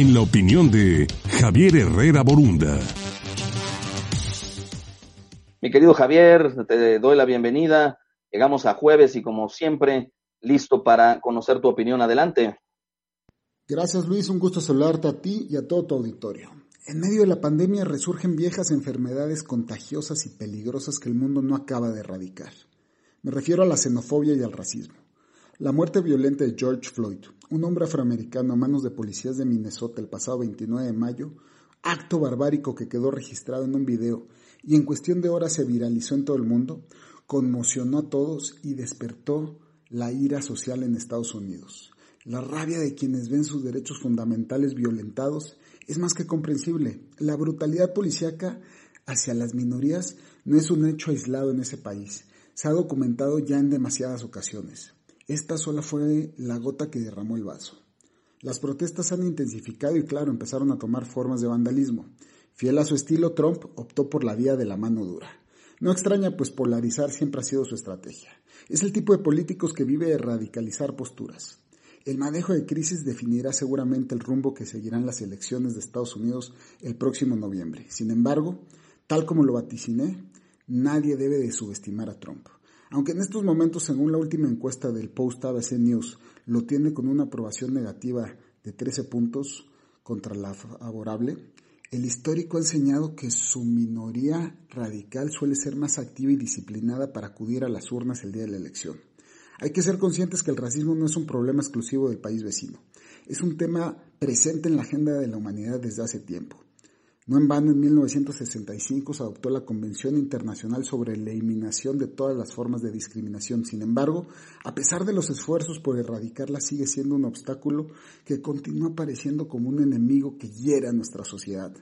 en la opinión de Javier Herrera Borunda. Mi querido Javier, te doy la bienvenida. Llegamos a jueves y como siempre, listo para conocer tu opinión. Adelante. Gracias Luis, un gusto saludarte a ti y a todo tu auditorio. En medio de la pandemia resurgen viejas enfermedades contagiosas y peligrosas que el mundo no acaba de erradicar. Me refiero a la xenofobia y al racismo. La muerte violenta de George Floyd, un hombre afroamericano a manos de policías de Minnesota el pasado 29 de mayo, acto barbárico que quedó registrado en un video y en cuestión de horas se viralizó en todo el mundo, conmocionó a todos y despertó la ira social en Estados Unidos. La rabia de quienes ven sus derechos fundamentales violentados es más que comprensible. La brutalidad policíaca hacia las minorías no es un hecho aislado en ese país. Se ha documentado ya en demasiadas ocasiones. Esta sola fue la gota que derramó el vaso. Las protestas han intensificado y claro, empezaron a tomar formas de vandalismo. Fiel a su estilo, Trump optó por la vía de la mano dura. No extraña, pues polarizar siempre ha sido su estrategia. Es el tipo de políticos que vive de radicalizar posturas. El manejo de crisis definirá seguramente el rumbo que seguirán las elecciones de Estados Unidos el próximo noviembre. Sin embargo, tal como lo vaticiné, nadie debe de subestimar a Trump. Aunque en estos momentos, según la última encuesta del Post ABC News, lo tiene con una aprobación negativa de 13 puntos contra la favorable, el histórico ha enseñado que su minoría radical suele ser más activa y disciplinada para acudir a las urnas el día de la elección. Hay que ser conscientes que el racismo no es un problema exclusivo del país vecino, es un tema presente en la agenda de la humanidad desde hace tiempo. No en vano, en 1965 se adoptó la Convención Internacional sobre la Eliminación de todas las formas de discriminación. Sin embargo, a pesar de los esfuerzos por erradicarla, sigue siendo un obstáculo que continúa apareciendo como un enemigo que hiere a nuestra sociedad.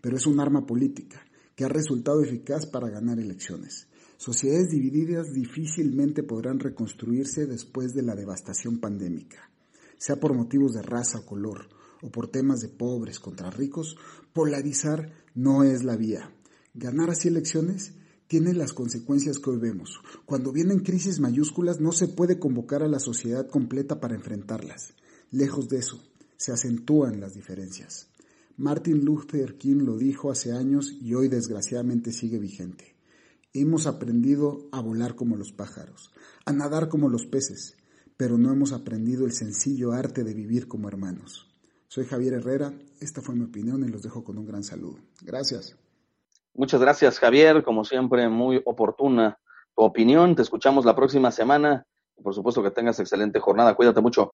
Pero es un arma política que ha resultado eficaz para ganar elecciones. Sociedades divididas difícilmente podrán reconstruirse después de la devastación pandémica, sea por motivos de raza o color, o por temas de pobres contra ricos, polarizar no es la vía. Ganar así elecciones tiene las consecuencias que hoy vemos. Cuando vienen crisis mayúsculas no se puede convocar a la sociedad completa para enfrentarlas. Lejos de eso, se acentúan las diferencias. Martin Luther King lo dijo hace años y hoy desgraciadamente sigue vigente. Hemos aprendido a volar como los pájaros, a nadar como los peces, pero no hemos aprendido el sencillo arte de vivir como hermanos. Soy Javier Herrera, esta fue mi opinión y los dejo con un gran saludo. Gracias. Muchas gracias Javier, como siempre muy oportuna tu opinión. Te escuchamos la próxima semana. Por supuesto que tengas excelente jornada. Cuídate mucho.